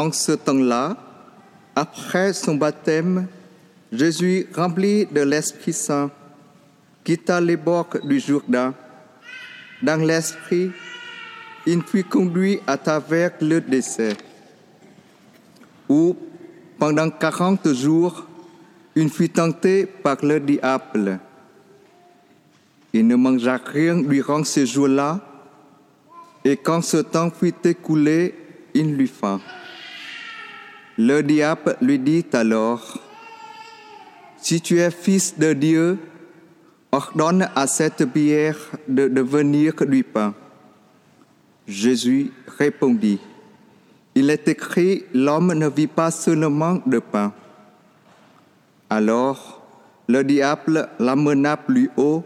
en ce temps-là, après son baptême, Jésus, rempli de l'Esprit Saint, quitta les bords du Jourdain. Dans l'Esprit, il fut conduit à travers le décès, où, pendant quarante jours, il fut tenté par le diable. Il ne mangea rien durant ces jours-là, et quand ce temps fut écoulé, il lui faim. Le diable lui dit alors, Si tu es fils de Dieu, ordonne à cette pierre de devenir du pain. Jésus répondit, Il est écrit, l'homme ne vit pas seulement de pain. Alors le diable l'amena plus haut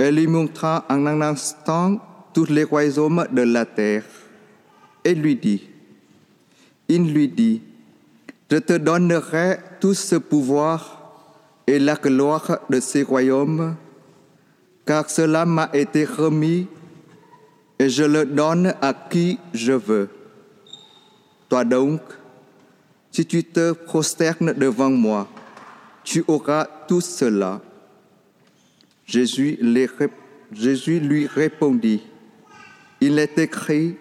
et lui montra en un instant tous les royaumes de la terre et lui dit, il lui dit, je te donnerai tout ce pouvoir et la gloire de ces royaumes, car cela m'a été remis et je le donne à qui je veux. Toi donc, si tu te prosternes devant moi, tu auras tout cela. Jésus, lui répondit, il est écrit,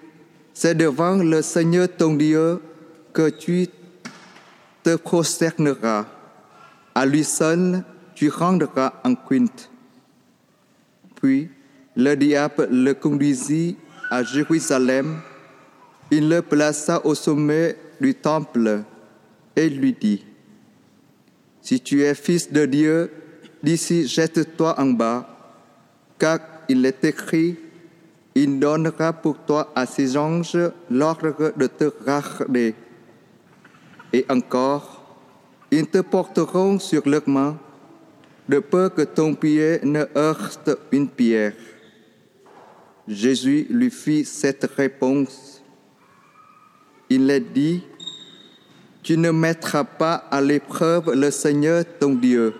c'est devant le Seigneur ton Dieu que tu te prosterneras. À lui seul, tu rendras en quinte. Puis, le diable le conduisit à Jérusalem. Il le plaça au sommet du temple et lui dit, Si tu es fils de Dieu, d'ici jette-toi en bas, car il est écrit, il donnera pour toi à ses anges l'ordre de te garder. Et encore, ils te porteront sur leurs mains, de peur que ton pied ne heurte une pierre. Jésus lui fit cette réponse. Il est dit, tu ne mettras pas à l'épreuve le Seigneur ton Dieu.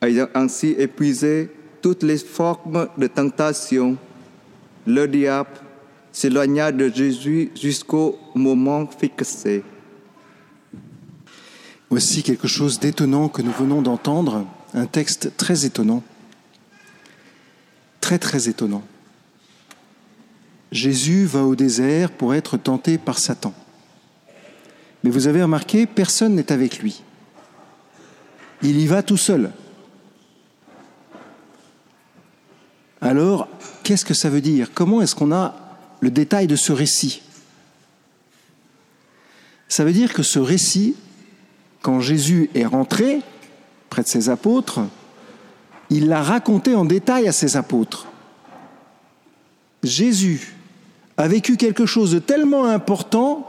Ayant ainsi épuisé toutes les formes de tentation, le diable s'éloigna de Jésus jusqu'au moment fixé. Voici quelque chose d'étonnant que nous venons d'entendre, un texte très étonnant, très très étonnant. Jésus va au désert pour être tenté par Satan. Mais vous avez remarqué, personne n'est avec lui. Il y va tout seul. Alors, qu'est-ce que ça veut dire? Comment est-ce qu'on a le détail de ce récit Ça veut dire que ce récit, quand Jésus est rentré près de ses apôtres, il l'a raconté en détail à ses apôtres. Jésus a vécu quelque chose de tellement important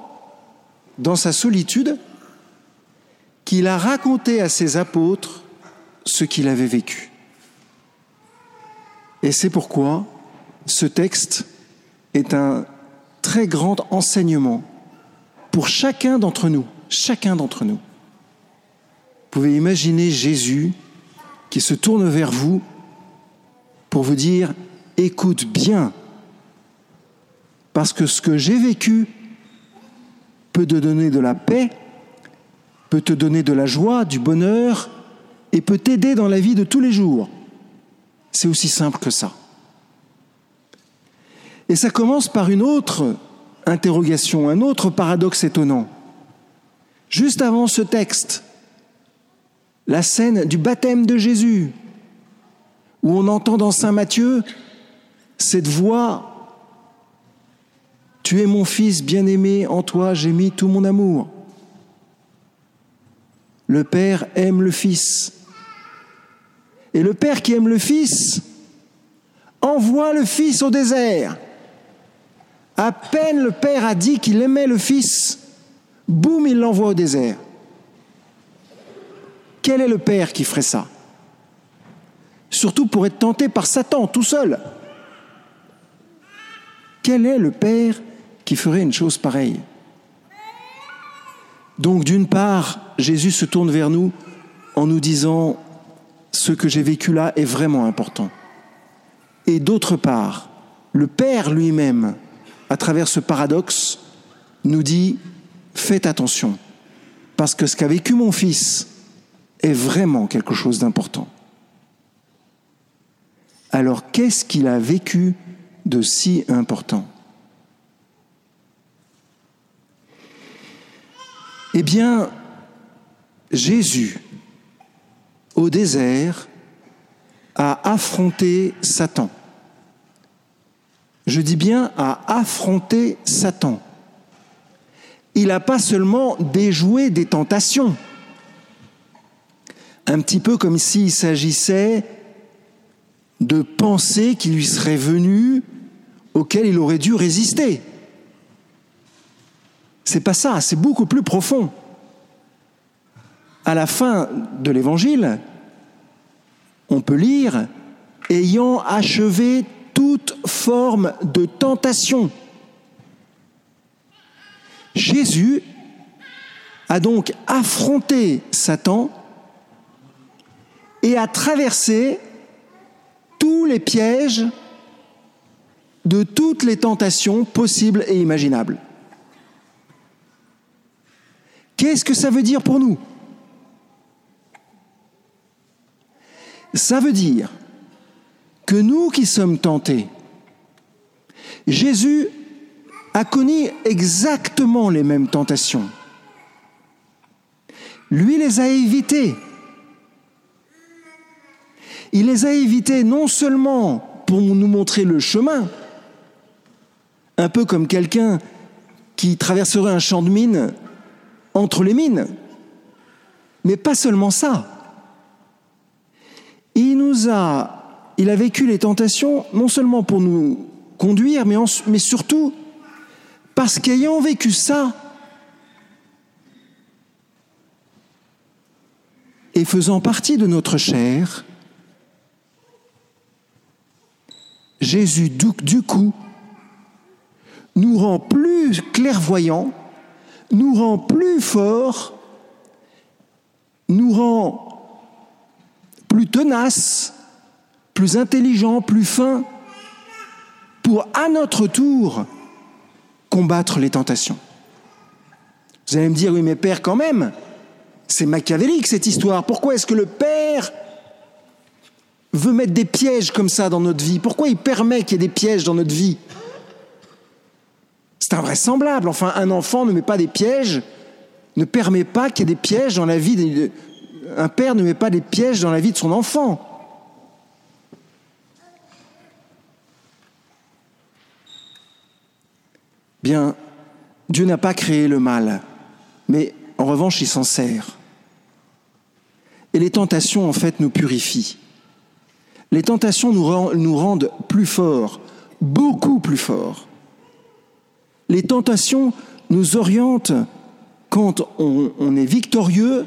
dans sa solitude qu'il a raconté à ses apôtres ce qu'il avait vécu. Et c'est pourquoi ce texte est un très grand enseignement pour chacun d'entre nous, chacun d'entre nous. Vous pouvez imaginer Jésus qui se tourne vers vous pour vous dire, écoute bien, parce que ce que j'ai vécu peut te donner de la paix, peut te donner de la joie, du bonheur, et peut t'aider dans la vie de tous les jours. C'est aussi simple que ça. Et ça commence par une autre interrogation, un autre paradoxe étonnant. Juste avant ce texte, la scène du baptême de Jésus, où on entend dans Saint Matthieu cette voix Tu es mon fils bien-aimé, en toi j'ai mis tout mon amour. Le Père aime le Fils. Et le Père qui aime le Fils envoie le Fils au désert. À peine le Père a dit qu'il aimait le Fils, boum, il l'envoie au désert. Quel est le Père qui ferait ça? Surtout pour être tenté par Satan tout seul. Quel est le Père qui ferait une chose pareille? Donc d'une part, Jésus se tourne vers nous en nous disant, ce que j'ai vécu là est vraiment important. Et d'autre part, le Père lui-même, à travers ce paradoxe, nous dit, faites attention, parce que ce qu'a vécu mon fils est vraiment quelque chose d'important. Alors qu'est-ce qu'il a vécu de si important? Eh bien, Jésus, au désert, a affronté Satan. Je dis bien a affronté Satan. Il n'a pas seulement déjoué des tentations, un petit peu comme s'il s'agissait de pensées qui lui seraient venues, auxquelles il aurait dû résister. C'est pas ça, c'est beaucoup plus profond. À la fin de l'évangile, on peut lire ayant achevé toute forme de tentation. Jésus a donc affronté Satan et a traversé tous les pièges de toutes les tentations possibles et imaginables. Qu'est-ce que ça veut dire pour nous? Ça veut dire que nous qui sommes tentés, Jésus a connu exactement les mêmes tentations. Lui les a évitées. Il les a évitées non seulement pour nous montrer le chemin, un peu comme quelqu'un qui traverserait un champ de mine entre les mines, mais pas seulement ça. Il nous a, il a vécu les tentations non seulement pour nous conduire, mais, surtout parce qu'ayant vécu ça, et faisant partie de notre chair, Jésus, du coup, nous rend plus clairvoyants, nous rend plus forts, nous rend plus tenaces, plus intelligents, plus fins, pour à notre tour combattre les tentations. Vous allez me dire, oui mais Père quand même, c'est machiavélique cette histoire. Pourquoi est-ce que le Père veut mettre des pièges comme ça dans notre vie? Pourquoi il permet qu'il y ait des pièges dans notre vie? C'est invraisemblable. Enfin, un enfant ne met pas des pièges, ne permet pas qu'il y ait des pièges dans la vie. Un père ne met pas des pièges dans la vie de son enfant. Bien, Dieu n'a pas créé le mal, mais en revanche, il s'en sert. Et les tentations, en fait, nous purifient. Les tentations nous, rendent plus forts, beaucoup plus forts. Les tentations nous orientent, quand on, est victorieux,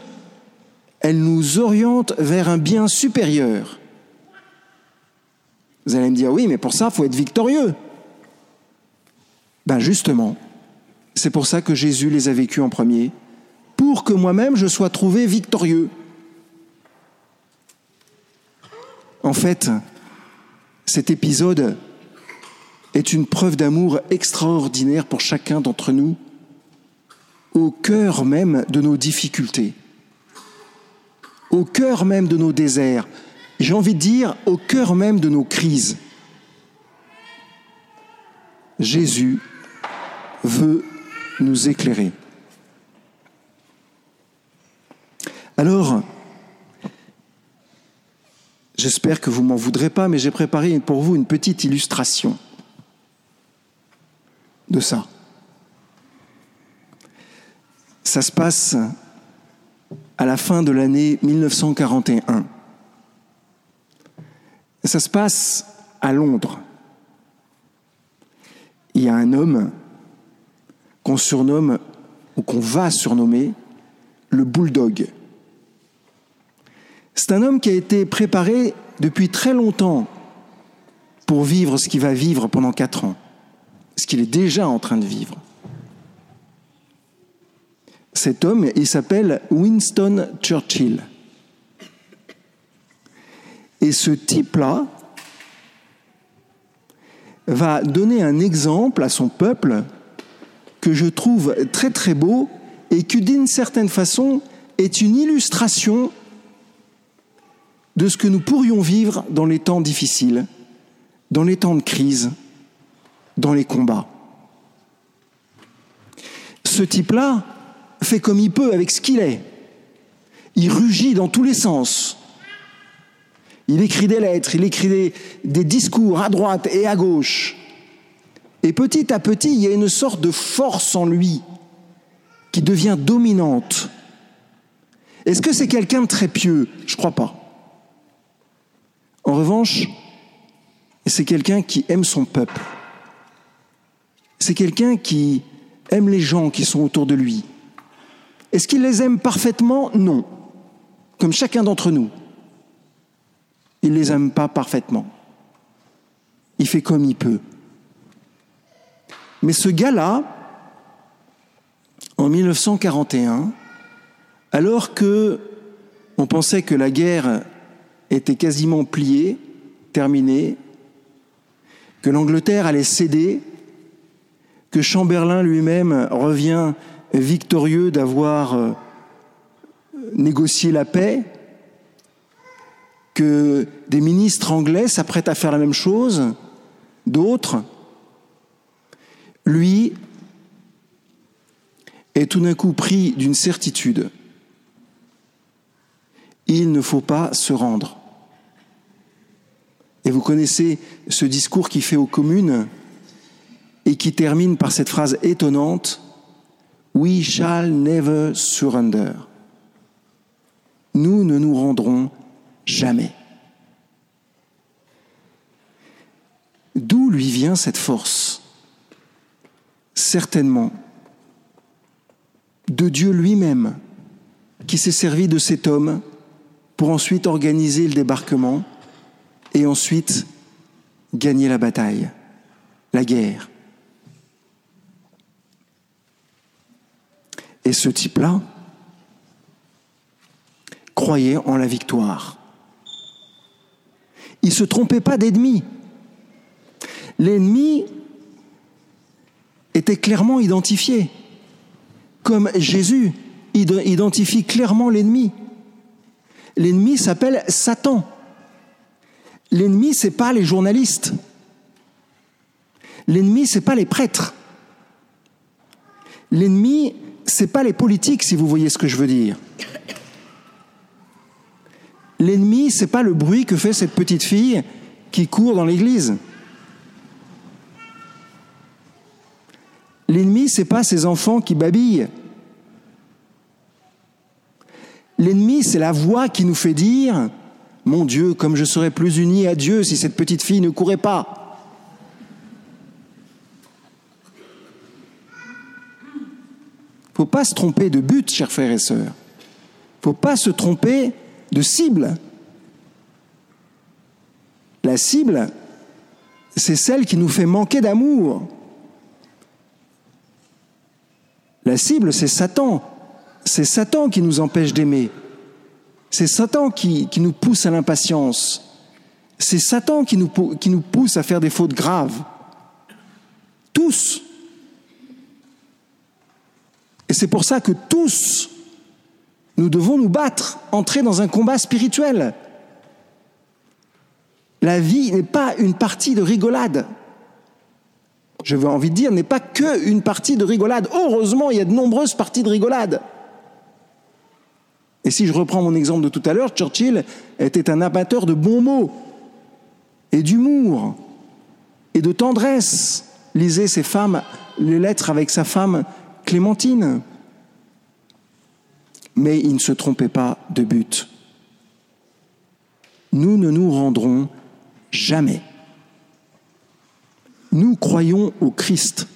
elles nous orientent vers un bien supérieur. Vous allez me dire, oui, mais pour ça, il faut être victorieux. Ben justement, c'est pour ça que Jésus les a vécus en premier, pour que moi-même je sois trouvé victorieux. En fait, cet épisode est une preuve d'amour extraordinaire pour chacun d'entre nous, au cœur même de nos difficultés, au cœur même de nos déserts, j'ai envie de dire au cœur même de nos crises. Jésus veut nous éclairer. Alors, J'espère que vous m'en voudrez pas, mais j'ai préparé pour vous une petite illustration de ça. Ça se passe à la fin de l'année 1941. Ça se passe à Londres. Il y a un homme qu'on surnomme ou qu'on va surnommer le bulldog. C'est un homme qui a été préparé depuis très longtemps pour vivre ce qu'il va vivre pendant quatre ans, ce qu'il est déjà en train de vivre. Cet homme, il s'appelle Winston Churchill. Et ce type-là va donner un exemple à son peuple que je trouve très très beau et qui d'une certaine façon est une illustration de ce que nous pourrions vivre dans les temps difficiles, dans les temps de crise, dans les combats. Ce type-là fait comme il peut avec ce qu'il est. Il rugit dans tous les sens. Il écrit des lettres, il écrit des, des, discours à droite et à gauche. Et petit à petit, il y a une sorte de force en lui qui devient dominante. Est-ce que c'est quelqu'un de très pieux? Je crois pas. En revanche, c'est quelqu'un qui aime son peuple. C'est quelqu'un qui aime les gens qui sont autour de lui. Est-ce qu'il les aime parfaitement? Non. Comme chacun d'entre nous. Il ne les aime pas parfaitement. Il fait comme il peut. Mais ce gars-là, en 1941, alors que on pensait que la guerre était quasiment pliée, terminée, que l'Angleterre allait céder, que Chamberlain lui-même revient victorieux d'avoir euh, négocié la paix, que des ministres anglais s'apprêtent à faire la même chose, d'autres, lui est tout d'un coup pris d'une certitude. Il ne faut pas se rendre. Et vous connaissez ce discours qu'il fait aux communes et qui termine par cette phrase étonnante We shall never surrender. Nous ne nous rendrons jamais. D'où lui vient cette force? Certainement de Dieu lui-même qui s'est servi de cet homme pour ensuite organiser le débarquement et ensuite gagner la bataille, la guerre. Et ce type-là croyait en la victoire. Il ne se trompait pas d'ennemi. L'ennemi était clairement identifié, comme Jésus identifie clairement l'ennemi. L'ennemi s'appelle Satan. L'ennemi, ce n'est pas les journalistes. L'ennemi, ce n'est pas les prêtres. L'ennemi, c'est pas les politiques, si vous voyez ce que je veux dire. L'ennemi, c'est pas le bruit que fait cette petite fille qui court dans l'église. L'ennemi, c'est pas ces enfants qui babillent. L'ennemi, c'est la voix qui nous fait dire Mon Dieu, comme je serais plus uni à Dieu si cette petite fille ne courait pas. faut pas se tromper de but, chers frères et sœurs. faut pas se tromper de cible. La cible, c'est celle qui nous fait manquer d'amour. La cible, c'est Satan. C'est Satan qui nous empêche d'aimer. C'est Satan qui, nous pousse à l'impatience. C'est Satan qui nous, qui nous pousse à faire des fautes graves. Tous. Et c'est pour ça que tous, nous devons nous battre, entrer dans un combat spirituel. La vie n'est pas une partie de rigolade. Je veux envie de dire, n'est pas que une partie de rigolade. Heureusement, il y a de nombreuses parties de rigolade. Et si je reprends mon exemple de tout à l'heure, Churchill était un amateur de bons mots et d'humour et de tendresse. Lisez ses femmes, les lettres avec sa femme Clémentine. Mais il ne se trompait pas de but. Nous ne nous rendrons jamais. Nous croyons au Christ.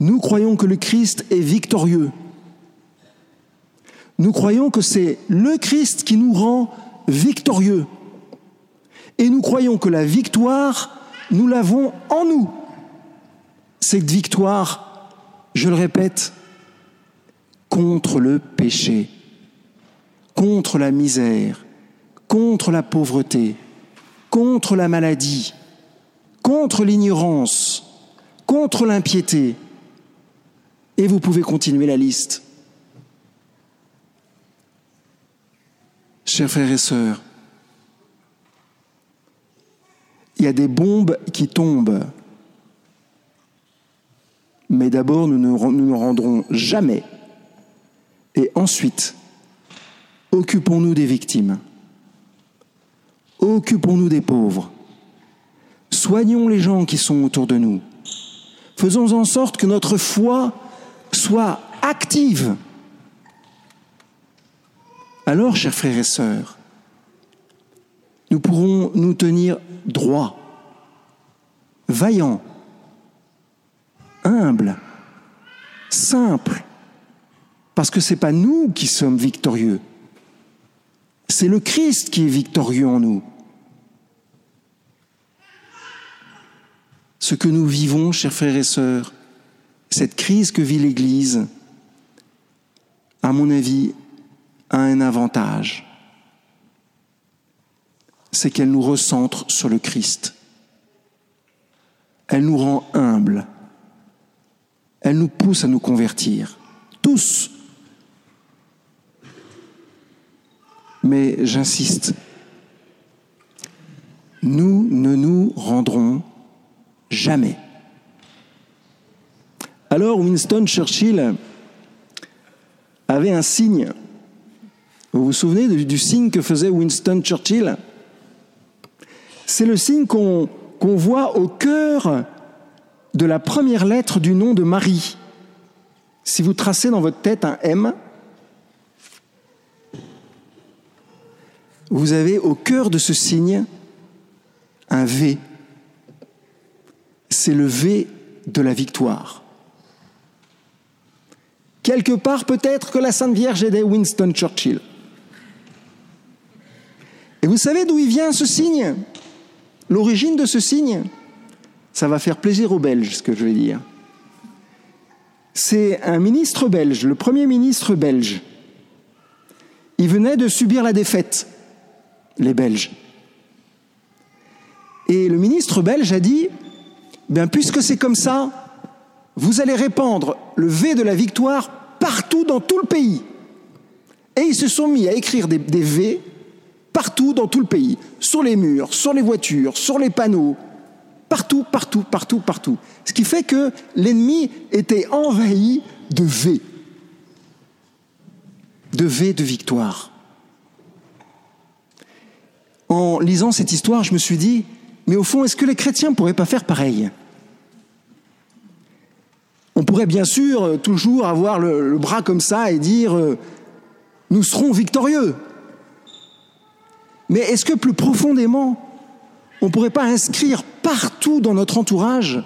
Nous croyons que le Christ est victorieux. Nous croyons que c'est le Christ qui nous rend victorieux. Et nous croyons que la victoire, nous l'avons en nous. Cette victoire je le répète, contre le péché, contre la misère, contre la pauvreté, contre la maladie, contre l'ignorance, contre l'impiété. Et vous pouvez continuer la liste. Chers frères et sœurs, il y a des bombes qui tombent. Mais d'abord, nous ne nous rendrons jamais. Et ensuite, occupons-nous des victimes. Occupons-nous des pauvres. Soignons les gens qui sont autour de nous. Faisons en sorte que notre foi soit active. Alors, chers frères et sœurs, nous pourrons nous tenir droits, vaillants, humbles, simples, parce que ce n'est pas nous qui sommes victorieux, c'est le Christ qui est victorieux en nous. Ce que nous vivons, chers frères et sœurs, cette crise que vit l'Église, à mon avis, a un avantage. C'est qu'elle nous recentre sur le Christ. Elle nous rend humbles. Elle nous pousse à nous convertir. Tous. Mais j'insiste, nous ne nous rendrons jamais. Alors Winston Churchill avait un signe. Vous vous souvenez du, signe que faisait Winston Churchill? C'est le signe qu'on voit au cœur de la première lettre du nom de Marie. Si vous tracez dans votre tête un M, vous avez au cœur de ce signe un V. C'est le V de la victoire. Quelque part, peut-être que la Sainte Vierge aidait Winston Churchill. Et vous savez d'où il vient ce signe? L'origine de ce signe? Ça va faire plaisir aux Belges, ce que je vais dire. C'est un ministre belge, le premier ministre belge. Il venait de subir la défaite les Belges. Et le ministre belge a dit, bien puisque c'est comme ça, vous allez répandre le V de la victoire partout dans tout le pays. Et ils se sont mis à écrire des, des V partout dans tout le pays, sur les murs, sur les voitures, sur les panneaux, partout, partout, partout, partout. Ce qui fait que l'ennemi était envahi de V, de V de victoire en lisant cette histoire, je me suis dit, mais au fond, est-ce que les chrétiens ne pourraient pas faire pareil? On pourrait bien sûr euh, toujours avoir le, bras comme ça et dire, euh, nous serons victorieux. Mais est-ce que plus profondément, on ne pourrait pas inscrire partout dans notre entourage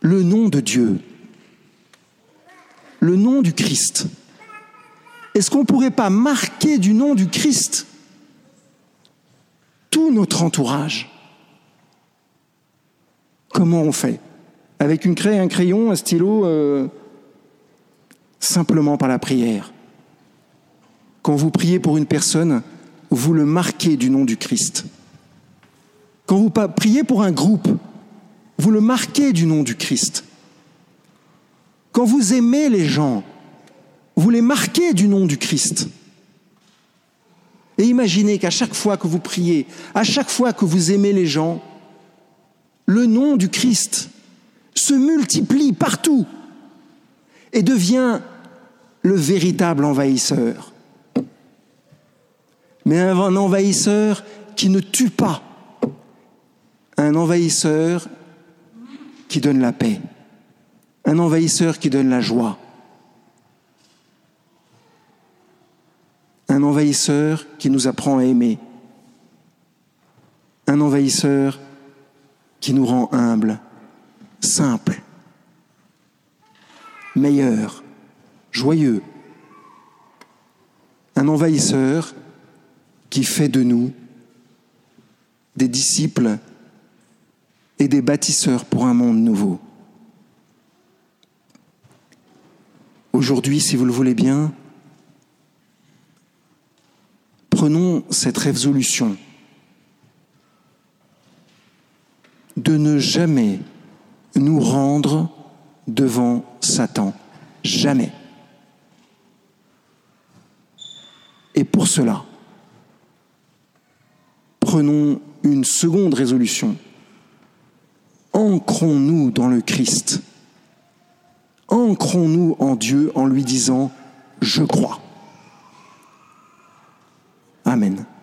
le nom de Dieu, le nom du Christ? Est-ce qu'on ne pourrait pas marquer du nom du Christ tout notre entourage. Comment on fait? Avec une craie, un crayon, un stylo euh, Simplement par la prière. Quand vous priez pour une personne, vous le marquez du nom du Christ. Quand vous priez pour un groupe, vous le marquez du nom du Christ. Quand vous aimez les gens, vous les marquez du nom du Christ. Et imaginez qu'à chaque fois que vous priez, à chaque fois que vous aimez les gens, le nom du Christ se multiplie partout et devient le véritable envahisseur. Mais un envahisseur qui ne tue pas, un envahisseur qui donne la paix, un envahisseur qui donne la joie, un envahisseur qui nous apprend à aimer, un envahisseur qui nous rend humbles, simples, meilleurs, joyeux, un envahisseur qui fait de nous des disciples et des bâtisseurs pour un monde nouveau. Aujourd'hui, si vous le voulez bien, prenons cette résolution de ne jamais nous rendre devant Satan. Jamais. Et pour cela, prenons une seconde résolution. Ancrons-nous dans le Christ. Ancrons-nous en Dieu en lui disant ⁇ Je crois ⁇ Amen.